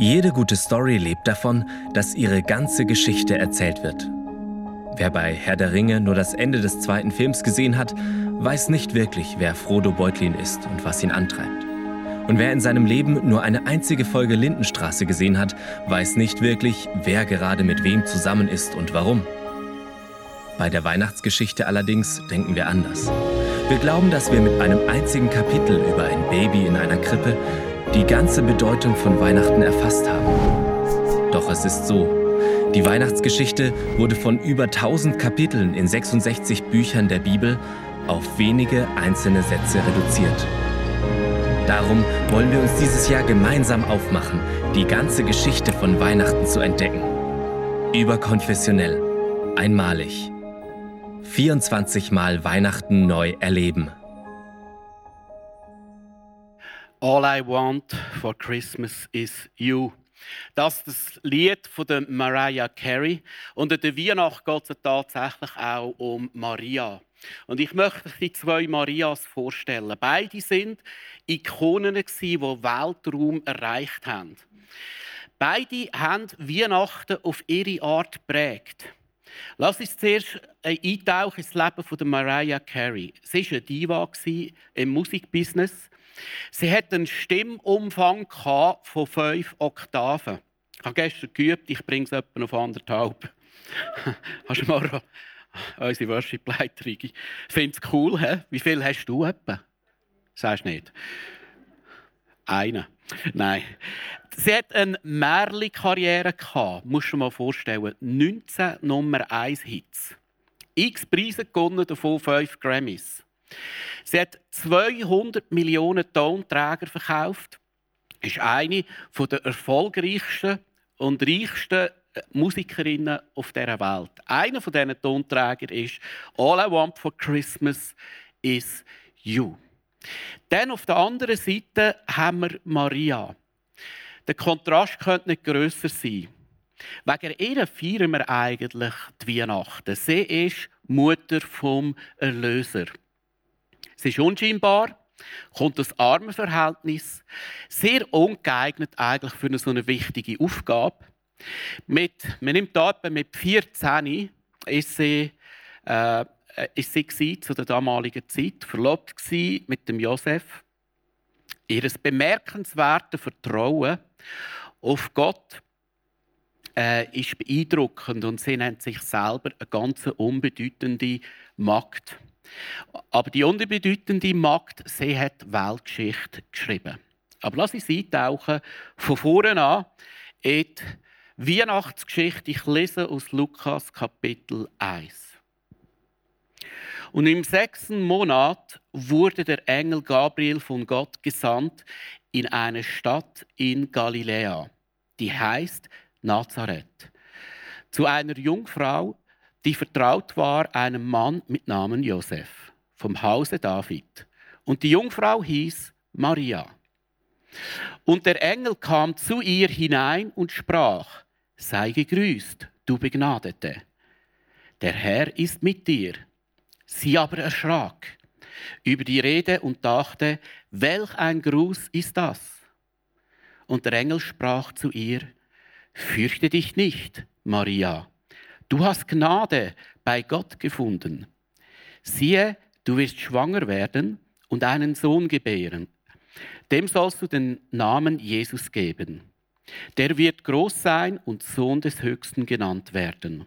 Jede gute Story lebt davon, dass ihre ganze Geschichte erzählt wird. Wer bei Herr der Ringe nur das Ende des zweiten Films gesehen hat, weiß nicht wirklich, wer Frodo Beutlin ist und was ihn antreibt. Und wer in seinem Leben nur eine einzige Folge Lindenstraße gesehen hat, weiß nicht wirklich, wer gerade mit wem zusammen ist und warum. Bei der Weihnachtsgeschichte allerdings denken wir anders. Wir glauben, dass wir mit einem einzigen Kapitel über ein Baby in einer Krippe die ganze Bedeutung von Weihnachten erfasst haben. Doch es ist so, die Weihnachtsgeschichte wurde von über 1000 Kapiteln in 66 Büchern der Bibel auf wenige einzelne Sätze reduziert. Darum wollen wir uns dieses Jahr gemeinsam aufmachen, die ganze Geschichte von Weihnachten zu entdecken. Überkonfessionell, einmalig. 24 Mal Weihnachten neu erleben. All I want for Christmas is you. Das ist das Lied von der Mariah Carey. Und in der Weihnacht geht es tatsächlich auch um Maria. Und ich möchte die zwei Marias vorstellen. Beide sind Ikonen, die Weltraum erreicht haben. Beide haben Weihnachten auf ihre Art geprägt. Lass uns zuerst eintauchen ins Leben von Mariah Carey. Sie war eine Diva im Musikbusiness. Sie hat einen Stimmumfang von fünf Oktaven. Ich habe gestern geübt, ich bringe es etwa auf anderthalb. Hast du mal unsere Worship-Leiterin? Findest du cool, he? Wie viel hast du etwa? Sagst du nicht? Einen. Nein. Sie hat eine Märli-Karriere gehabt, musst du dir mal vorstellen. 19 Nummer 1 Hits. X Preise gewonnen, davon 5 Grammys. Sie hat 200 Millionen Tonträger verkauft. Ist eine der erfolgreichsten und reichsten äh, Musikerinnen auf dieser Welt. Einer von diesen Tonträgern ist All I Want for Christmas is You. Dann auf der anderen Seite haben wir Maria. Der Kontrast könnte nicht grösser sein. Wegen ihr feiern wir eigentlich die Weihnachten. Sie ist Mutter vom Erlöser. Sie ist unscheinbar, kommt aus armen Verhältnis, sehr ungeeignet eigentlich für eine so eine wichtige Aufgabe. Mit, man nimmt da mit 14 ist sie, äh, ist sie zu der damaligen Zeit verlobt mit dem Josef. Ihr bemerkenswertes Vertrauen auf Gott äh, ist beeindruckend und sie nennt sich selber eine ganz unbedeutende Magd. Aber die unbedeutende Magd, sie hat Weltgeschichte geschrieben. Aber lass uns eintauchen, von vorne an in die Weihnachtsgeschichte. Ich lese aus Lukas Kapitel 1. Und im sechsten Monat wurde der Engel Gabriel von Gott gesandt in eine Stadt in Galiläa, die heißt Nazareth, zu einer Jungfrau, die vertraut war einem Mann mit Namen Josef vom Hause David. Und die Jungfrau hieß Maria. Und der Engel kam zu ihr hinein und sprach, sei gegrüßt, du Begnadete. Der Herr ist mit dir. Sie aber erschrak über die Rede und dachte, welch ein Gruß ist das? Und der Engel sprach zu ihr, fürchte dich nicht, Maria Du hast Gnade bei Gott gefunden. Siehe, du wirst schwanger werden und einen Sohn gebären. Dem sollst du den Namen Jesus geben. Der wird groß sein und Sohn des Höchsten genannt werden.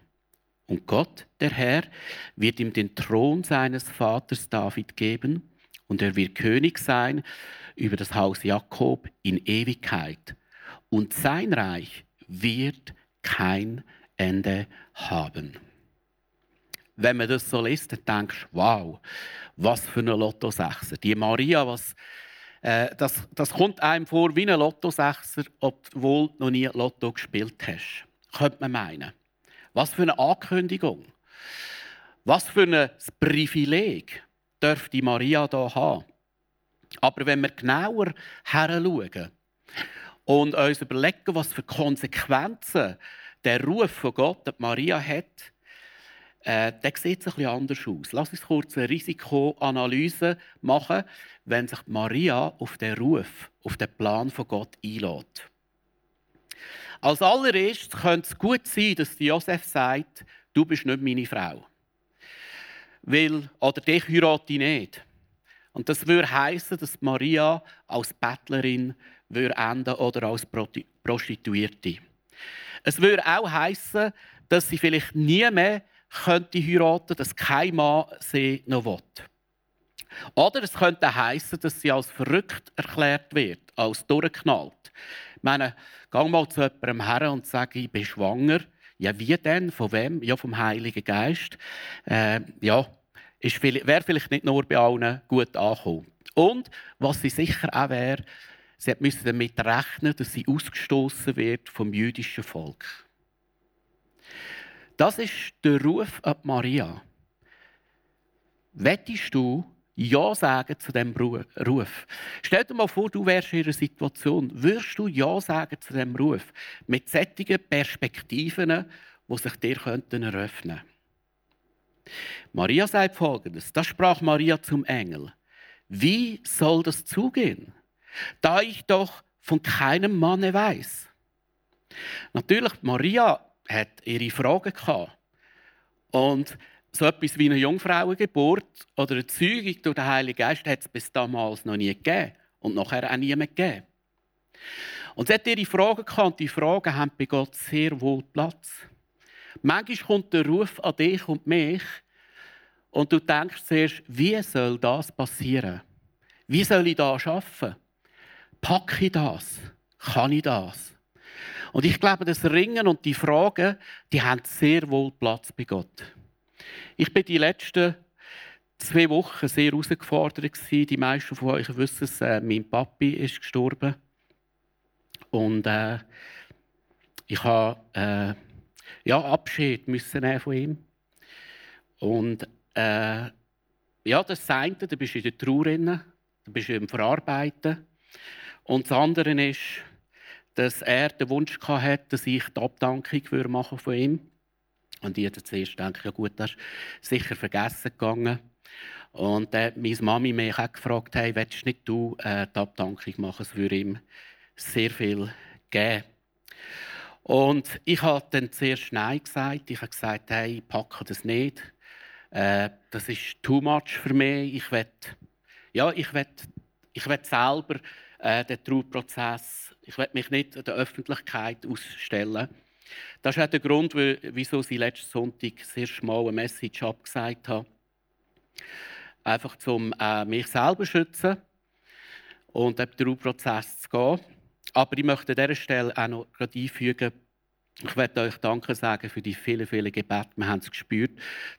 Und Gott, der Herr, wird ihm den Thron seines Vaters David geben, und er wird König sein über das Haus Jakob in Ewigkeit. Und sein Reich wird kein Ende haben. Wenn man das so liest, dann denkst du, wow, was für eine Lottosechser. Die Maria, was, äh, das, das kommt einem vor wie ein Lottosechser, obwohl du noch nie Lotto gespielt hast. Könnte man meinen. Was für eine Ankündigung. Was für ein Privileg dürfte Maria da haben. Aber wenn wir genauer heranschauen und uns überlegen, was für Konsequenzen der Ruf von Gott, den Maria hat, äh, der sieht ein bisschen anders aus. Lass uns kurz eine Risikoanalyse machen, wenn sich Maria auf den Ruf, auf den Plan von Gott einlädt. Als allererstes könnte es gut sein, dass Josef sagt, du bist nicht meine Frau. Weil, oder dich heirate ich nicht. Und das würde heißen, dass Maria als Bettlerin würde enden oder als Prostituierte. Es würde auch heißen, dass sie vielleicht nie mehr könnte heiraten, dass kein Mann sie noch will. Oder es könnte heißen, dass sie als verrückt erklärt wird, als durchgeknallt. Ich meine, geh mal zu jemandem her und sage, ich bin schwanger. Ja, wie denn? Von wem? Ja, vom Heiligen Geist. Äh, ja, wäre vielleicht nicht nur bei allen gut angekommen. Und was sie sicher auch wäre, sie müssen damit rechnen, dass sie ausgestoßen wird vom jüdischen Volk. Das ist der Ruf an Maria. Wettest du Ja sagen zu diesem Ruf? Stell dir mal vor, du wärst in ihrer Situation. Würdest du Ja sagen zu diesem Ruf? Mit sättigen Perspektiven, die sich dir eröffnen könnten. Maria sagt folgendes: Das sprach Maria zum Engel. Wie soll das zugehen, da ich doch von keinem Manne weiß? Natürlich, Maria hat ihre Fragen gehabt. Und so etwas wie eine Jungfrauengeburt oder eine Zeugung durch den Heiligen Geist hat es bis damals noch nie gegeben und nachher auch nie mehr gegeben. Und sie hat ihre Fragen gehabt und die Fragen haben bei Gott sehr wohl Platz. Manchmal kommt der Ruf an dich und mich und du denkst zuerst, wie soll das passieren? Wie soll ich das schaffen? Packe ich das? Kann ich das? Und ich glaube, das Ringen und die Fragen, die haben sehr wohl Platz bei Gott. Ich bin die letzten zwei Wochen sehr herausgefordert Die meisten von euch wissen es, äh, mein Papi ist gestorben. Und äh, ich habe äh, ja, Abschied müssen von ihm. Und äh, ja, das eine, da bist du in der Trauer da bist du im Verarbeiten. Und das andere ist, dass er den Wunsch hatte, dass ich die Abdankung machen von ihm. Und ich hatte zuerst ja gut, das ist sicher vergessen gegangen. Und hat meine Mami mich auch gefragt, hey, willst nicht du äh, die Abdankung machen? Es würde ihm sehr viel geben. Und ich habe dann zuerst Nein gesagt. Ich habe gesagt, hey, ich packe das nicht. Äh, das ist too much für mich. Ich will, ja, ich will, ich will selber äh, den Trauerprozess, ich will mich nicht der Öffentlichkeit ausstellen. Das ist auch der Grund, wieso sie letzten Sonntag sehr schmal eine Message abgesagt haben. Einfach um äh, mich selber zu schützen und den Trauerprozess zu gehen. Aber ich möchte an dieser Stelle auch noch einfügen, ich möchte euch Danke sagen für die vielen, vielen Gebete. Wir haben es gespürt,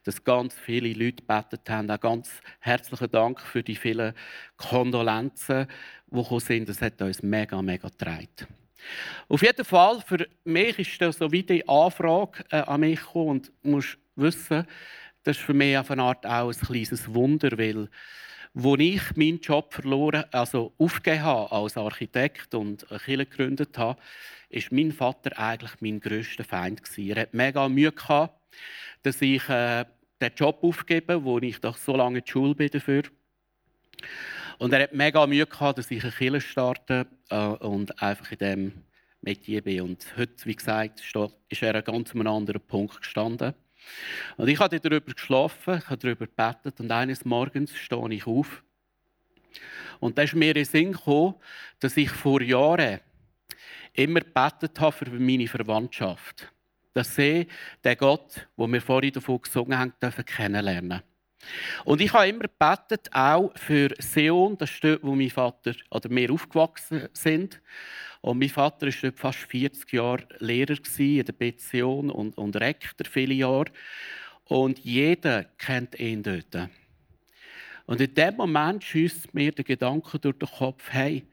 dass ganz viele Leute gebetet haben. Auch ganz herzlichen Dank für die vielen Kondolenzen, die sind. Das hat uns mega, mega getragen. Auf jeden Fall, für mich ist das so wie die Anfrage äh, an mich gekommen und muss wissen, das ist für mich auf eine Art auch ein kleines Wunder, weil wo ich meinen Job verloren, also aufgegeben habe als Architekt und eine Kirche gegründet habe, ist mein Vater eigentlich mein grösster Feind gewesen. Er hat mega Mühe gehabt, dass ich äh, den Job aufgebe, wo ich doch so lange in die Schule bin dafür. Und er hat mega Mühe gehabt, dass ich eine Kirche starte äh, und einfach in dem Metier bin. Und heute, wie gesagt, ist er an einem ganz anderen Punkt gestanden. Und ich habe darüber geschlafen, ich habe darüber gebetet und eines Morgens stehe ich auf. Und da ist mir in den Sinn gekommen, dass ich vor Jahren immer gebetet habe für meine Verwandtschaft. Dass sie den Gott, wo wir vorhin davon gesungen haben, dürfen kennenlernen und ich habe immer gebetet, auch für Seon, das ist dort, wo mein Vater oder wir aufgewachsen sind. Und mein Vater war dort fast 40 Jahre Lehrer in der Beziehung und, und Rektor viele Jahre. Und jeder kennt ihn dort. Und in dem Moment schießt mir der Gedanke durch den Kopf, hey,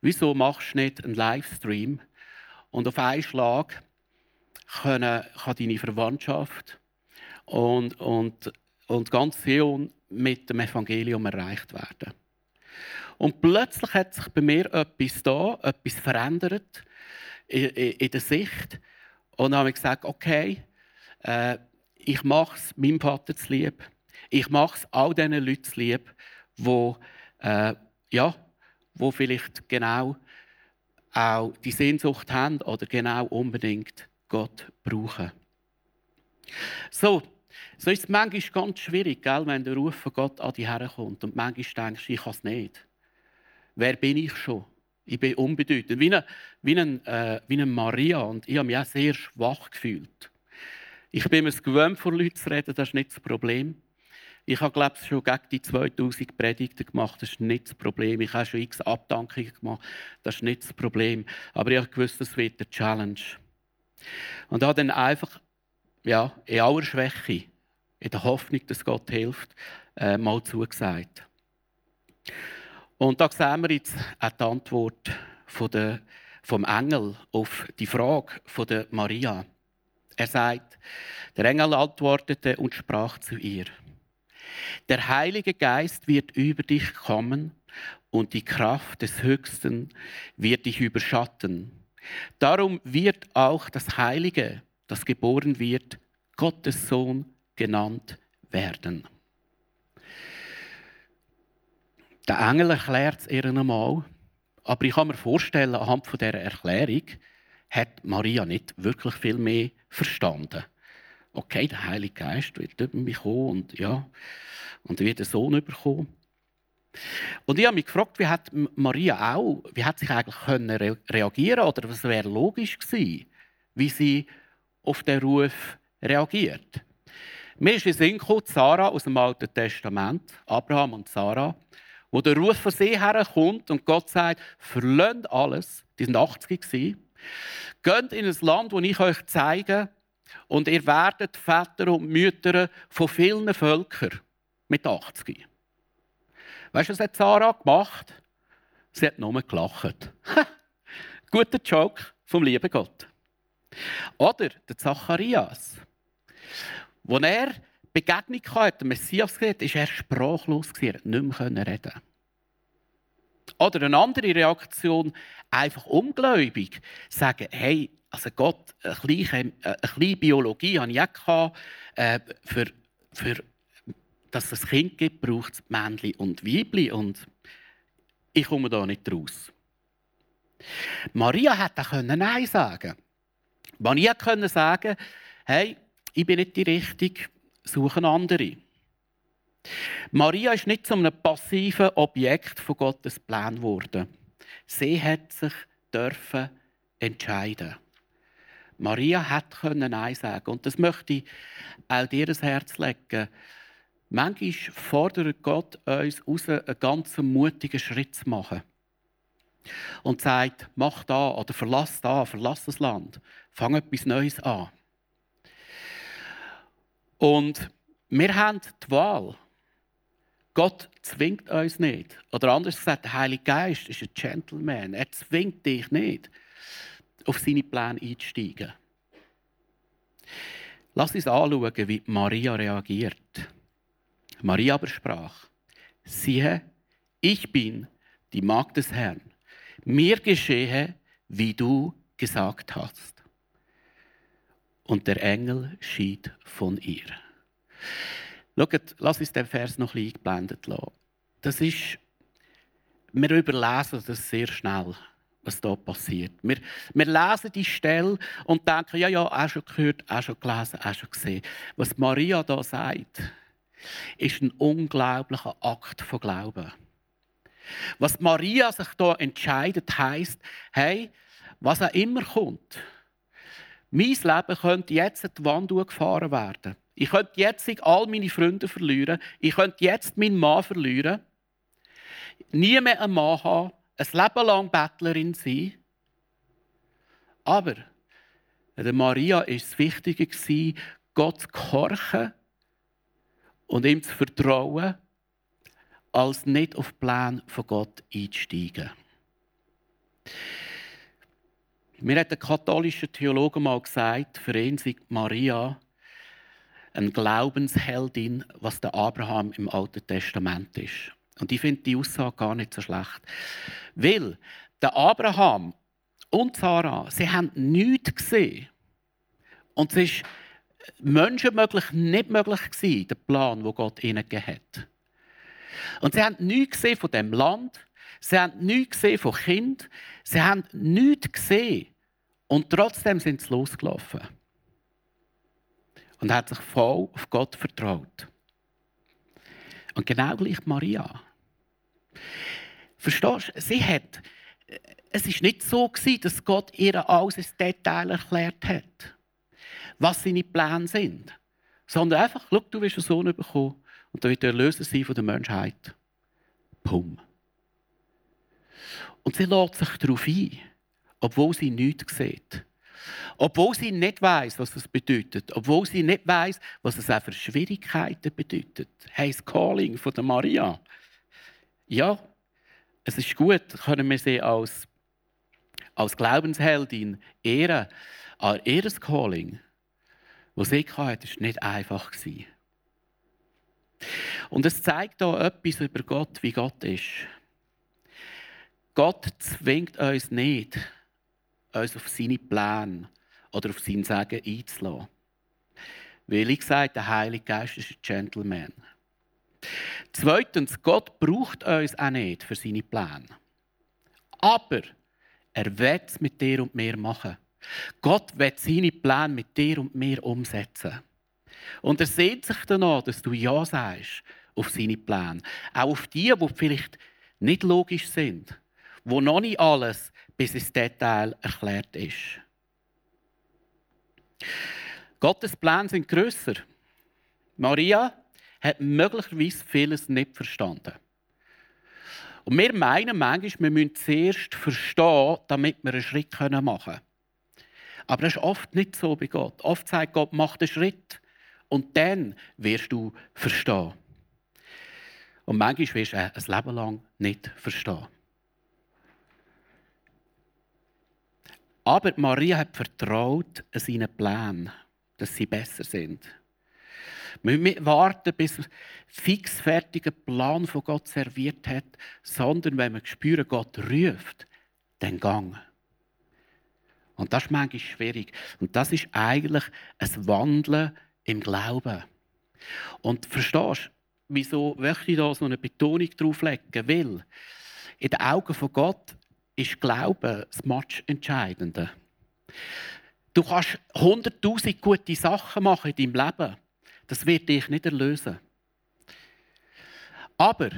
wieso machst du nicht einen Livestream? Und auf einen Schlag können, kann deine Verwandtschaft und, und, und ganz Sion mit dem Evangelium erreicht werden. Und plötzlich hat sich bei mir etwas da, etwas verändert in, in, der Sicht. Und dann habe ich gesagt, okay, äh, ich mache es meinem Vater zu lieb. Ich mache es all diesen Leuten zu lieb, die, äh, ja, wo vielleicht genau auch die Sehnsucht haben oder genau unbedingt Gott brauchen. So, so ist es manchmal ganz schwierig, gell, wenn der Ruf von Gott an dich herkommt und manchmal denkst du, ich kann es nicht. Wer bin ich schon? Ich bin unbedeutend. Wie eine, wie eine, äh, wie eine Maria. Und ich habe mich auch sehr schwach gefühlt. Ich bin mir gewöhnt, vor Leuten zu reden, das ist nicht das Problem. Ich habe, glaube ich, schon gegen die 2000 Predigten gemacht, das ist nicht das Problem. Ich habe schon x Abdankungen gemacht, das ist nicht das Problem. Aber ich gewusst, das wird eine Challenge. Und habe dann einfach, ja, in aller Schwäche, in der Hoffnung, dass Gott hilft, äh, mal zugesagt. Und da sehen wir jetzt auch die Antwort von der, vom Engel auf die Frage von der Maria. Er sagt, der Engel antwortete und sprach zu ihr. Der Heilige Geist wird über dich kommen und die Kraft des Höchsten wird dich überschatten. Darum wird auch das Heilige, das geboren wird, Gottes Sohn genannt werden. Der Engel erklärt es ihr einmal, aber ich kann mir vorstellen, anhand von dieser Erklärung hat Maria nicht wirklich viel mehr verstanden. Okay, der Heilige Geist wird über mich kommen und ja, und wird einen Sohn bekommen. Und ich habe mich gefragt, wie hat Maria auch, wie hat sich eigentlich können reagieren oder was wäre logisch gewesen, wie sie auf den Ruf reagiert. Mir ist in Sinn gekommen, Sarah aus dem Alten Testament, Abraham und Sarah, wo der Ruf von See herkommt und Gott sagt, verlöhnt alles, die sind 80 gewesen, geht in ein Land, das ich euch zeige, und ihr werdet Väter und Mütter von vielen Völkern mit 80. Weißt du, was hat Sarah gemacht? Sie hat nur gelacht. Guter Joke vom lieben Gott. Oder der Zacharias. Als er Begegnung hatte, der Messias gesehen ist er sprachlos Er konnte nicht mehr reden. Oder eine andere Reaktion, einfach ungläubig, sagen, hey, also Gott, eine kleine, eine kleine Biologie hatte ich auch, äh, für, für dass es ein Kind gibt, braucht es Männchen und Weibchen und ich komme da nicht raus. Maria hätte Nein sagen Maria konnte sagen, hey, ich bin nicht die Richtige, suche andere. Maria ist nicht zu einem passiven Objekt von Gottes Plan geworden. Sie hat sich dürfen entscheiden. Maria hat Nein sagen und das möchte ich auch dir ins Herz legen. Manchmal fordert Gott uns aus, einen ganz mutigen Schritt zu machen. Und sagt, mach da oder verlass da, verlass das Land, fang etwas Neues an. Und wir haben die Wahl. Gott zwingt uns nicht. Oder anders gesagt, der Heilige Geist ist ein Gentleman. Er zwingt dich nicht, auf seine Pläne einzusteigen. Lass uns anschauen, wie Maria reagiert. Maria aber sprach, siehe, ich bin die Magd des Herrn. Mir geschehe, wie du gesagt hast. Und der Engel schied von ihr. Schaut, lass uns den Vers noch ein eingeblendet lassen. Das ist, wir überlesen das sehr schnell, was da passiert. Wir, wir lesen die Stelle und denken, ja, ja, auch schon gehört, auch schon gelesen, auch schon gesehen. Was Maria da sagt, ist ein unglaublicher Akt von Glauben. Was Maria sich da entscheidet, heißt, hey, was auch immer kommt, mein Leben könnte jetzt die Wand gefahren werden. Ich könnte jetzt all meine Freunde verlieren. Ich könnte jetzt meinen Mann verlieren. Nie mehr einen Mann haben. Ein Leben lang Bettlerin sein. Aber der Maria war es wichtiger, Gott zu gehorchen und ihm zu vertrauen, als nicht auf den Plan von Gott einzusteigen. Mir hat der katholische Theologe mal gesagt, für ihn sei Maria eine Glaubensheldin, was der Abraham im Alten Testament ist. Und ich finde die Aussage gar nicht so schlecht. Weil der Abraham und Sarah, sie haben nichts gesehen. Und es ist menschenmöglich nicht möglich gewesen, der Plan, wo Gott ihnen gegeben hat. Und sie haben nichts gesehen von dem Land. Sie haben nichts gesehen von Kind. Sie haben nichts gesehen. Und trotzdem sind sie losgelaufen. Und hat sich voll auf Gott vertraut. Und genau gleich Maria. Verstehst du? Sie hat, es ist nicht so dass Gott ihr alles ins Detail erklärt hat, was seine Pläne sind. Sondern einfach, schau, du wirst einen Sohn bekommen und der wird der Erlöser sein von der Menschheit. Pum. Und sie lädt sich darauf ein, obwohl sie nichts sieht. Obwohl sie nicht weiß, was das bedeutet. Obwohl sie nicht weiß, was es auch für Schwierigkeiten bedeutet. Hey, das Calling von der Maria. Ja, es ist gut, können wir sie als, als Glaubensheldin ehren. Aber ihr Calling, das sie hatte, war nicht einfach. Und es zeigt auch etwas über Gott, wie Gott ist. Gott zwingt uns nicht, uns auf seine Pläne oder auf sein Sagen einzulassen. Weil ich gesagt der Heilige Geist ist ein Gentleman. Zweitens, Gott braucht uns auch nicht für seine Pläne. Aber er wird es mit dir und mir machen. Gott wird seine Pläne mit dir und mir umsetzen. Und er sehnt sich danach, dass du Ja sagst auf seine Pläne. Auch auf die, die vielleicht nicht logisch sind, wo noch nicht alles bis ins Detail erklärt ist. Gottes Pläne sind grösser. Maria hat möglicherweise vieles nicht verstanden. Und wir meinen manchmal, wir müssen zuerst verstehen, damit wir einen Schritt machen können. Aber das ist oft nicht so bei Gott. Oft sagt Gott, mach den Schritt und dann wirst du verstehen. Und manchmal wirst du ein Leben lang nicht verstehen. Aber Maria hat vertraut an seinen Plänen, dass sie besser sind. Wir müssen nicht warten, bis er fix fertigen Plan von Gott serviert hat, sondern wenn wir spüren, Gott ruft, dann gang. Und das ist manchmal schwierig. Und das ist eigentlich ein Wandeln im Glauben. Und verstehst du, wieso möchte ich da so eine Betonung drauflegen? Weil in den Augen von Gott ist Glauben das Match Entscheidende. Du kannst hunderttausend gute Sachen machen in deinem Leben. Das wird dich nicht erlösen. Aber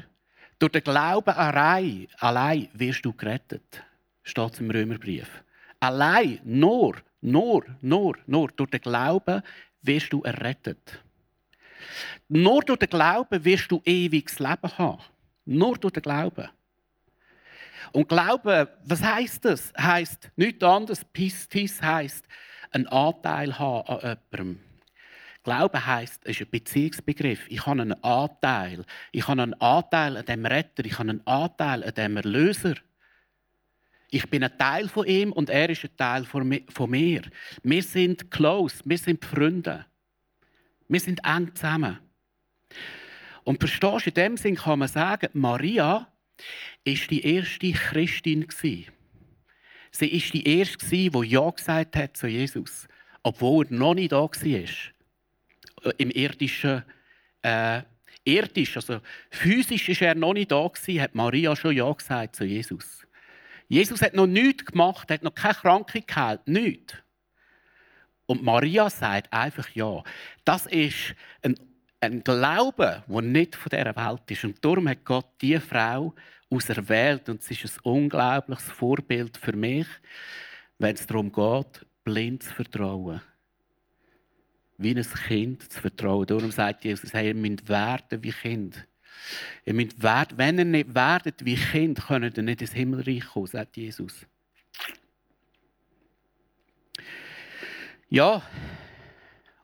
durch den Glauben allein, allein wirst du gerettet. Steht im Römerbrief. Allein, nur, nur, nur, nur durch den Glauben wirst du errettet. Nur durch den Glauben wirst du ewiges Leben haben. Nur durch den Glauben. Und Glauben, was heißt das? Heißt nichts anderes. Pistis heißt einen Anteil haben an jemandem. Glauben heißt, es ist ein Beziehungsbegriff. Ich habe einen Anteil. Ich habe einen Anteil an dem Retter. Ich habe einen Anteil an dem Erlöser. Ich bin ein Teil von ihm und er ist ein Teil von mir. Wir sind close, wir sind Freunde. Wir sind eng zusammen. Und verstehst du, in dem Sinn kann man sagen, Maria ist die erste Christin Sie ist die erste, die Ja gesagt hat zu Jesus, obwohl er noch nicht da war. Im irdischen, äh, irdisch, also physisch ist er noch nicht da gewesen, hat Maria schon Ja gesagt zu Jesus. Jesus hat noch nichts gemacht, hat noch keine Krankheit geheilt, nichts. Und Maria sagt einfach Ja. Das ist ein ein Glaube, der nicht von dieser Welt ist. Und darum hat Gott diese Frau auserwählt. Und sie ist ein unglaubliches Vorbild für mich, wenn es darum geht, blind zu vertrauen. Wie ein Kind zu vertrauen. Darum sagt Jesus, hey, ihr müsst werden wie Kind. Ihr müsst werden, wenn ihr nicht werdet wie Kind, könnt ihr nicht ins Himmelreich kommen, sagt Jesus. Ja,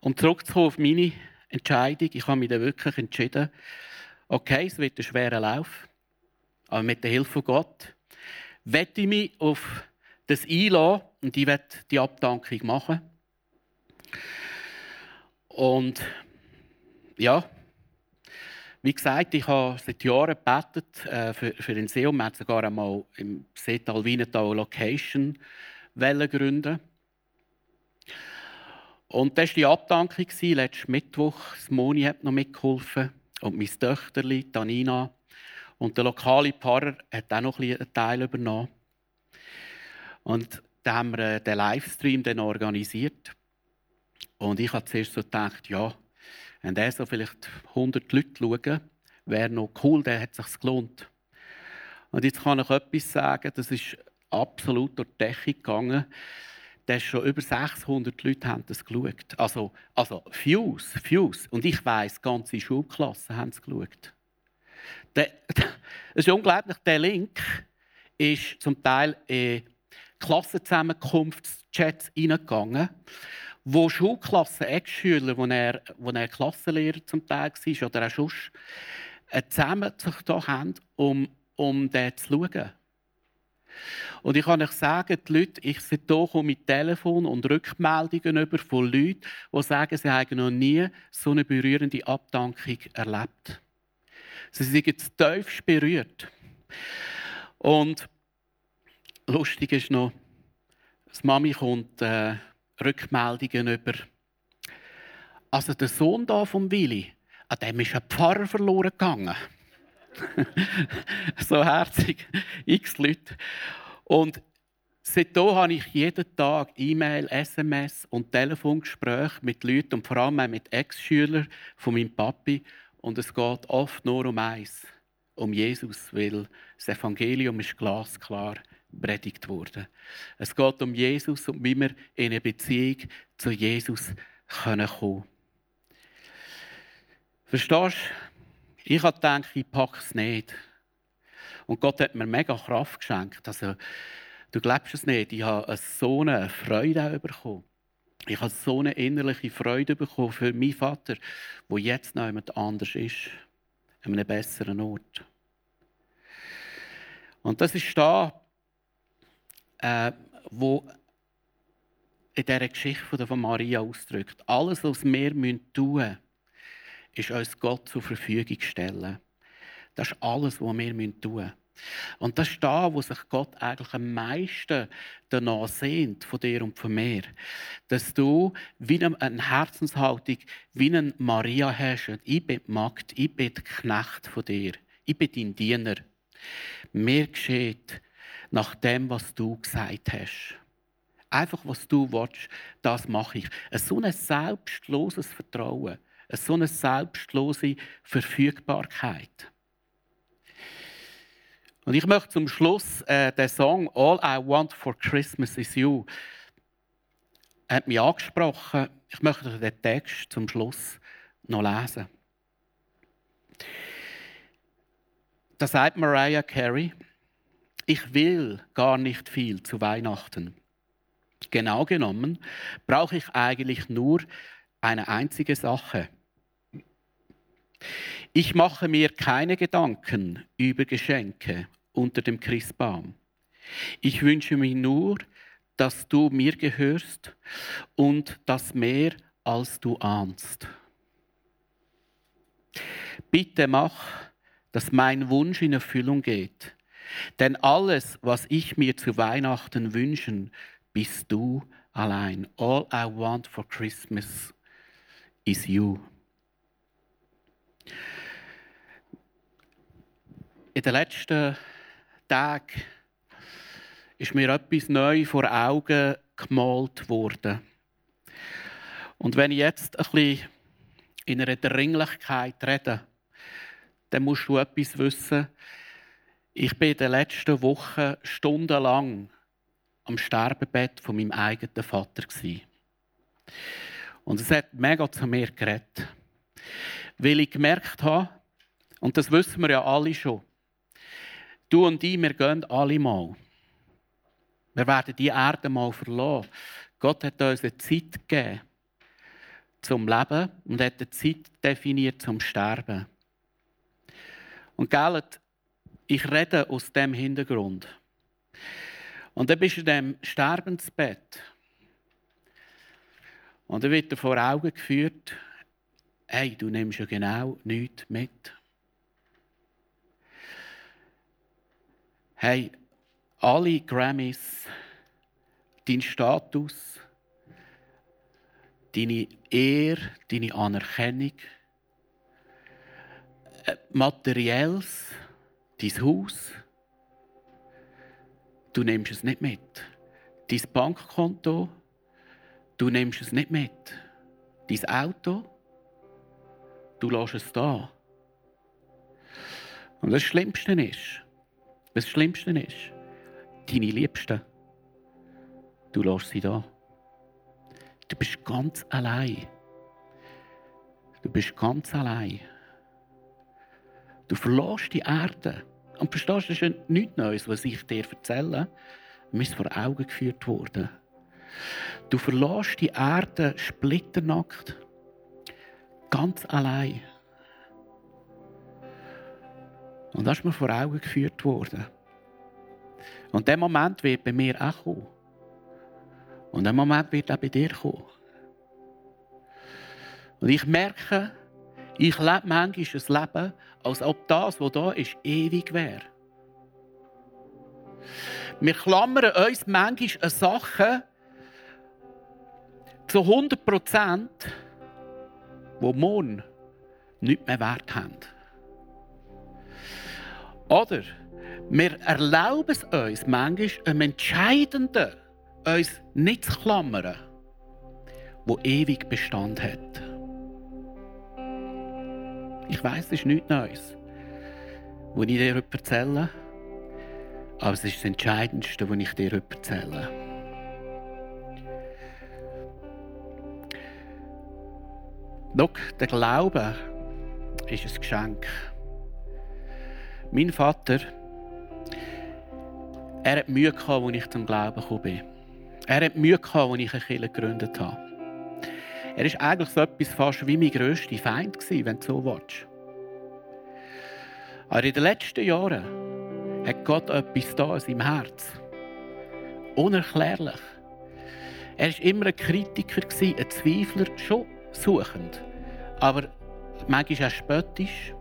um zurückzukommen auf meine Entscheidung. Ich habe mich dann wirklich entschieden, okay, es wird ein schwerer Lauf, aber mit der Hilfe von Gott werde ich mich auf das einlassen und ich werde die Abdankung machen. Und ja, wie gesagt, ich habe seit Jahren gebetet äh, für, für den See und wir sogar einmal im Seetal Wienetal Location gründen und das war die Abdankung letzten Mittwoch. Das Moni hat noch mitgeholfen. Und mein Töchterli, Tanina. Und der lokale Pfarrer hat auch noch einen Teil übernommen. Und dann haben wir äh, den Livestream dann organisiert. Und ich habe zuerst so gedacht, ja, wenn der so vielleicht 100 Leute schauen, wäre noch cool, der hat sich gelohnt. Und jetzt kann ich etwas sagen, das ist absolut durch die Decke gegangen. Da schon über 600 Leute haben das geschaut. Also, also Views, Views. Und ich weiss, ganze Schulklassen haben es geschaut. Das ist unglaublich. Der Link ist zum Teil in Klassenzusammenkunftschats hineingegangen, wo Schulklassen, Ex-Schüler, wo er, wo er Klassenlehrer zum Teil war, oder auch sonst, äh, zusammen sich da haben, um, um den zu schauen. Und ich kann euch sagen, die Leute, ich sehe hier mit Telefon und Rückmeldungen über von Leuten, die sagen, sie haben noch nie so eine berührende Abdankung erlebt. Sie sind tiefst berührt. Und lustig ist noch, das Mami kommt äh, Rückmeldungen über. Also der Sohn da vom Willi, an dem ist ein Pfarrer verloren gegangen. so herzig, x Leute. Und seitdem habe ich jeden Tag E-Mail, SMS und Telefongespräche mit Leuten und vor allem auch mit Ex-Schülern von meinem Papi. Und es geht oft nur um eins, um Jesus, weil das Evangelium ist glasklar predigt worden. Es geht um Jesus und wie wir in eine Beziehung zu Jesus kommen können. Verstehst du? Ich habe gedacht, ich packe es nicht. Und Gott hat mir mega Kraft geschenkt. Also, du glaubst es nicht, ich habe so eine Freude bekommen. Ich habe so eine innerliche Freude bekommen für meinen Vater, wo jetzt noch jemand anders ist, an einem besseren Ort. Und das ist da, äh, wo in dieser Geschichte von Maria ausdrückt. Alles, was wir tun müssen, ist uns Gott zur Verfügung stellen. Das ist alles, was wir tun müssen. Und das ist da, wo sich Gott eigentlich am meisten danach sehnt, von dir und von mir. Dass du wie eine Herzenshaltung, wie eine Maria hast. Ich bin die Magd, ich bin der Knecht von dir. Ich bin dein Diener. Mir geschieht nach dem, was du gesagt hast. Einfach, was du willst, das mache ich. So ein selbstloses Vertrauen, so eine selbstlose Verfügbarkeit. Und ich möchte zum Schluss äh, den Song All I Want for Christmas is You hat mich angesprochen. Ich möchte den Text zum Schluss noch lesen. Da sagt Mariah Carey, ich will gar nicht viel zu Weihnachten. Genau genommen brauche ich eigentlich nur eine einzige Sache. Ich mache mir keine Gedanken über Geschenke unter dem Christbaum. Ich wünsche mir nur, dass du mir gehörst und das mehr als du ahnst. Bitte mach, dass mein Wunsch in Erfüllung geht. Denn alles, was ich mir zu Weihnachten wünschen, bist du allein. All I want for Christmas is you. In den letzten Tag ist mir etwas neu vor Augen gemalt worden. Und wenn ich jetzt ein bisschen in einer Dringlichkeit rede, dann musst du etwas wissen. Ich bin in den letzten Wochen stundenlang am Sterbebett von meinem eigenen Vater Und es hat mega zu mir geredet. Weil ich gemerkt habe, und das wissen wir ja alle schon, Du und ich, wir gehen alle mal. Wir werden die Erde mal verlassen. Gott hat uns eine Zeit gegeben zum Leben und hat eine Zeit definiert zum Sterben. Und gell, ich rede aus dem Hintergrund. Und dann bist du in dem Sterbensbett. Und dann wird dir vor Augen geführt, hey, du nimmst ja genau nichts mit. Hey, alle Grammys, dein Status, deine Ehre, deine Anerkennung, äh, Materielles Dein Haus, du nimmst es nicht mit. Dein Bankkonto, du nimmst es nicht mit. Dein Auto, du lässt es da. Und das Schlimmste ist, das Schlimmste ist, deine Liebsten, du lässt sie da. Du bist ganz allein. Du bist ganz allein. Du verlässt die Erde. Und verstehst, das ist nichts Neues, was ich dir erzähle. Mir ist vor Augen geführt worden. Du verlässt die Erde splitternackt. Ganz allein. Und das ist mir vor Augen geführt worden. Und der Moment wird bei mir auch kommen. Und der Moment wird auch bei dir kommen. Und ich merke, ich lebe manchmal ein Leben, als ob das, was da ist, ewig wäre. Wir klammern uns manchmal an Sachen zu 100 Prozent, die morgen nicht mehr Wert haben. Oder wir erlauben es uns manchmal, einem Entscheidenden uns nicht zu klammern, wo ewig Bestand hat. Ich weiß, es ist nichts Neues, was ich dir erzähle, aber es ist das Entscheidendste, was ich dir erzähle. Schau, der Glaube ist ein Geschenk. Mein Vater, er hat Mühe gehabt, als ich zum Glauben gekommen bin. Er hat Mühe gehabt, als ich eine Kirche gegründet habe. Er war eigentlich so etwas fast wie mein grösster Feind, wenn du so willst. Aber in den letzten Jahren hat Gott etwas da in seinem Herz. Unerklärlich. Er war immer ein Kritiker, ein Zweifler, schon suchend. Aber manchmal auch spöttisch.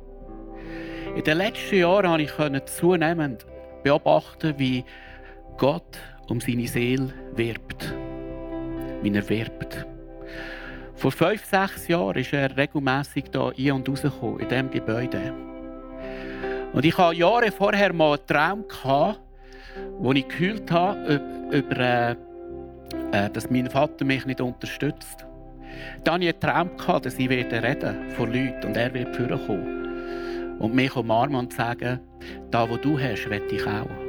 In den letzten Jahren konnte ich zunehmend beobachten, wie Gott um seine Seele wirbt. Wie er wirbt. Vor fünf, sechs Jahren ist er regelmässig hier ein- und rausgekommen, in diesem Gebäude. Und ich hatte Jahre vorher mal einen Traum, gehabt, wo ich gehüllt habe, über, äh, äh, dass mein Vater mich nicht unterstützt. Dann hatte ich einen Traum, gehabt, dass ich reden werde vor Leuten und er wird kommen. Und mich umarmen und sagen, da wo du hast, will ich auch.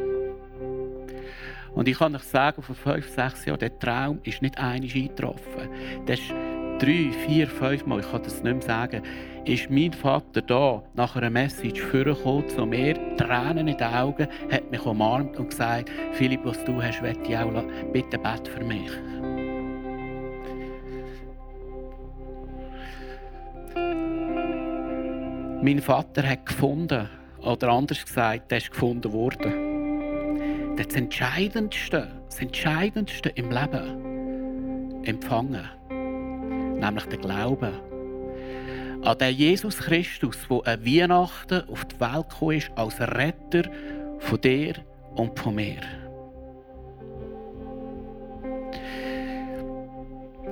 Und ich kann euch sagen, vor fünf, sechs Jahren, der Traum ist nicht einig eingetroffen. Das ist drei, vier, fünf Mal, ich kann das nicht mehr sagen, ist mein Vater da nach einer Message vorgekommen zu mir, Tränen in den Augen, hat mich umarmt und gesagt, Philipp, was du hast, will ich auch, bitte bett für mich. Mein Vater hat gefunden, oder anders gesagt, der ist gefunden worden. Das Entscheidendste, das Entscheidendste im Leben empfangen, nämlich der Glaube an den Jesus Christus, der an Weihnachten auf die Welt gekommen ist, als Retter von dir und von mir.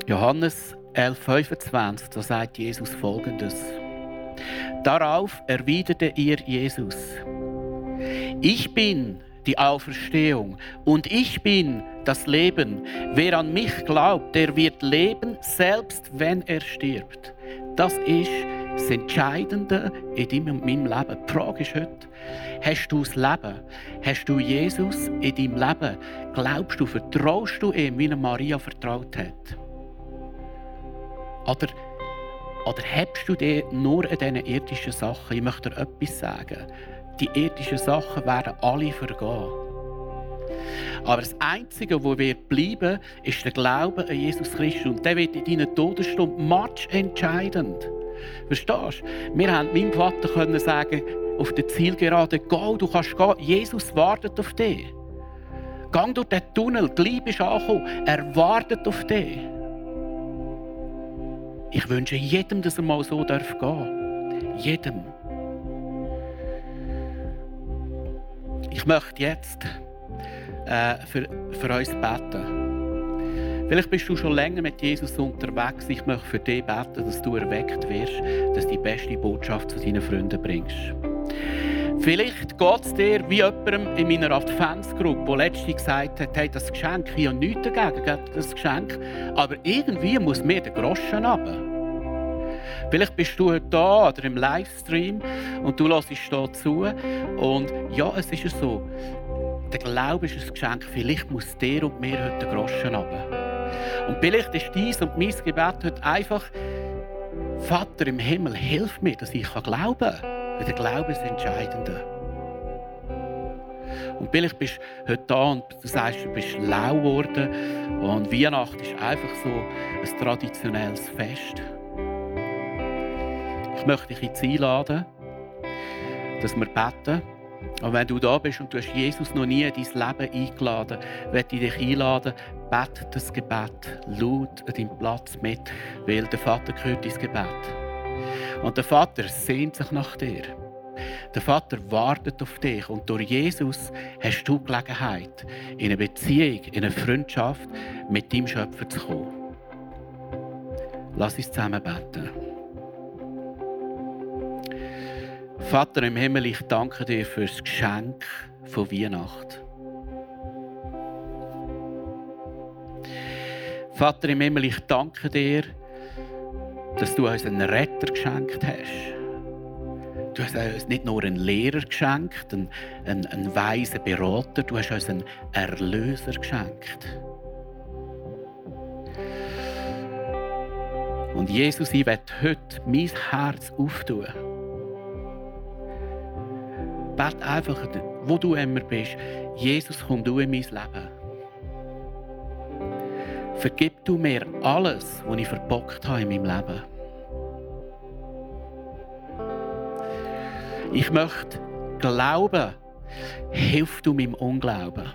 Johannes 11,25, da sagt Jesus folgendes. Darauf erwiderte ihr Jesus: Ich bin die Auferstehung und ich bin das Leben. Wer an mich glaubt, der wird leben, selbst wenn er stirbt. Das ist das Entscheidende in meinem Leben. Die Frage ist heute, hast du das Leben? Hast du Jesus in deinem Leben? Glaubst du, vertraust du ihm, wie Maria vertraut hat? Oder, oder hebst du dir nur an diesen irdischen Sachen? Ich möchte dir etwas sagen. Die irdischen Sachen werden alle vergehen. Aber das Einzige, was wird bleiben, ist der Glaube an Jesus Christus. Und der wird in deiner Todesstunde match entscheidend. Verstehst du? Wir haben meinem Vater können sagen, auf der Zielgerade, geh, du kannst gehen. Jesus wartet auf dich. Gang durch den Tunnel, die Liebe ist angekommen. Er wartet auf dich. Ich wünsche jedem, dass er mal so gehen darf. Jedem. Ich möchte jetzt äh, für, für uns beten. Vielleicht bist du schon länger mit Jesus unterwegs. Ich möchte für dich beten, dass du erweckt wirst, dass du die beste Botschaft zu deinen Freunden bringst. Vielleicht geht es dir wie jemandem in meiner Adventsgruppe, der letztens gesagt hat, hey, das Geschenk, ich habe nichts dagegen, das Geschenk, aber irgendwie muss mir der Groschen runter. Vielleicht bist du heute da oder im Livestream und du lässt hier zu. Und ja, es ist so. Der Glaube ist ein Geschenk. Vielleicht muss dir und mir heute der Groschen runter. Und vielleicht ist dies und mein Gebet heute einfach, Vater im Himmel, hilf mir, dass ich glauben kann. Weil der Glaube ist das Entscheidende. Und vielleicht bist du heute da und du sagst, du bist lau geworden. Und Weihnachten ist einfach so ein traditionelles Fest. Ich möchte dich jetzt einladen, dass wir beten. Und wenn du da bist und du hast Jesus noch nie in dein Leben eingeladen, möchte ich dich einladen, bete das Gebet laut an deinem Platz mit, weil der Vater hört dein Gebet. Und der Vater sehnt sich nach dir. Der Vater wartet auf dich und durch Jesus hast du Gelegenheit, in eine Beziehung, in eine Freundschaft mit deinem Schöpfer zu kommen. Lass uns zusammen beten. Vater im Himmel, ich danke dir für das Geschenk von Weihnachten. Vater im Himmel, ich danke dir, dass du uns einen Retter geschenkt hast. Du hast uns nicht nur einen Lehrer geschenkt, einen, einen, einen weisen Berater, du hast uns einen Erlöser geschenkt. Und Jesus, ich werde heute mein Herz auftun. Bet einfach, wo du immer bist. Jesus, komm du in mein Leben. Vergib du mir alles, was ich verbockt habe in meinem Leben. Ich möchte glauben, hilf du meinem Unglauben.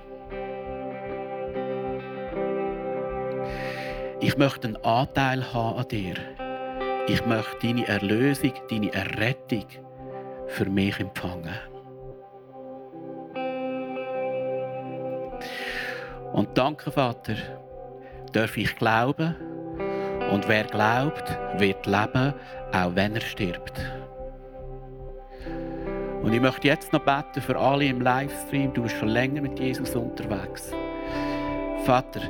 Ich möchte einen Anteil haben an dir. Ich möchte deine Erlösung, deine Errettung für mich empfangen. Und danke, Vater, darf ich glauben. Und wer glaubt, wird leben, auch wenn er stirbt. Und ich möchte jetzt noch beten für alle im Livestream. Du bist schon länger mit Jesus unterwegs. Vater,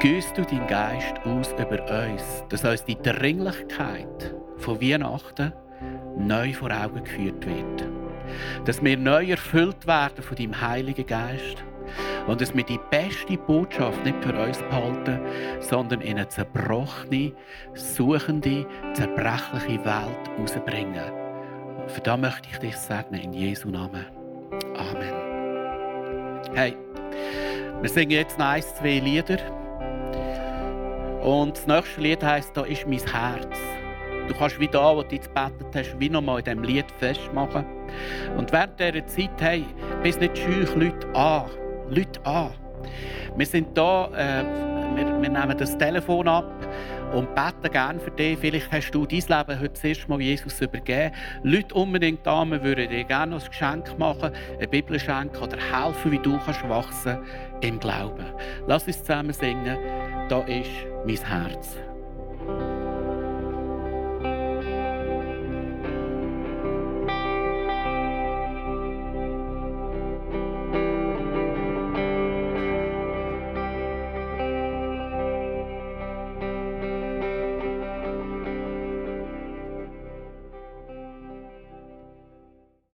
güsst du deinen Geist aus über uns, dass uns die Dringlichkeit von Weihnachten neu vor Augen geführt wird. Dass wir neu erfüllt werden von deinem Heiligen Geist und dass wir die beste Botschaft nicht für uns behalten, sondern in eine zerbrochene, suchende, zerbrechliche Welt rausbringen. Für das möchte ich dich segnen in Jesu Namen. Amen. Hey, wir singen jetzt noch ein, zwei Lieder. Und das nächste Lied heisst, da ist mein Herz. Du kannst wie da, wo du jetzt gebetet hast, wie nochmal in diesem Lied festmachen. Und während dieser Zeit, hey, bist nicht scheu, Leute an. Leute an. Wir sind da, äh, wir, wir, nehmen das Telefon ab und beten gerne für dich. Vielleicht hast du dein Leben heute das erste Mal Jesus übergeben. Leute unbedingt da, wir würden dir gerne ein Geschenk machen, eine Bibel schenken oder helfen, wie du kannst wachsen im Glauben. Lass uns zusammen singen. Da ist mein Herz.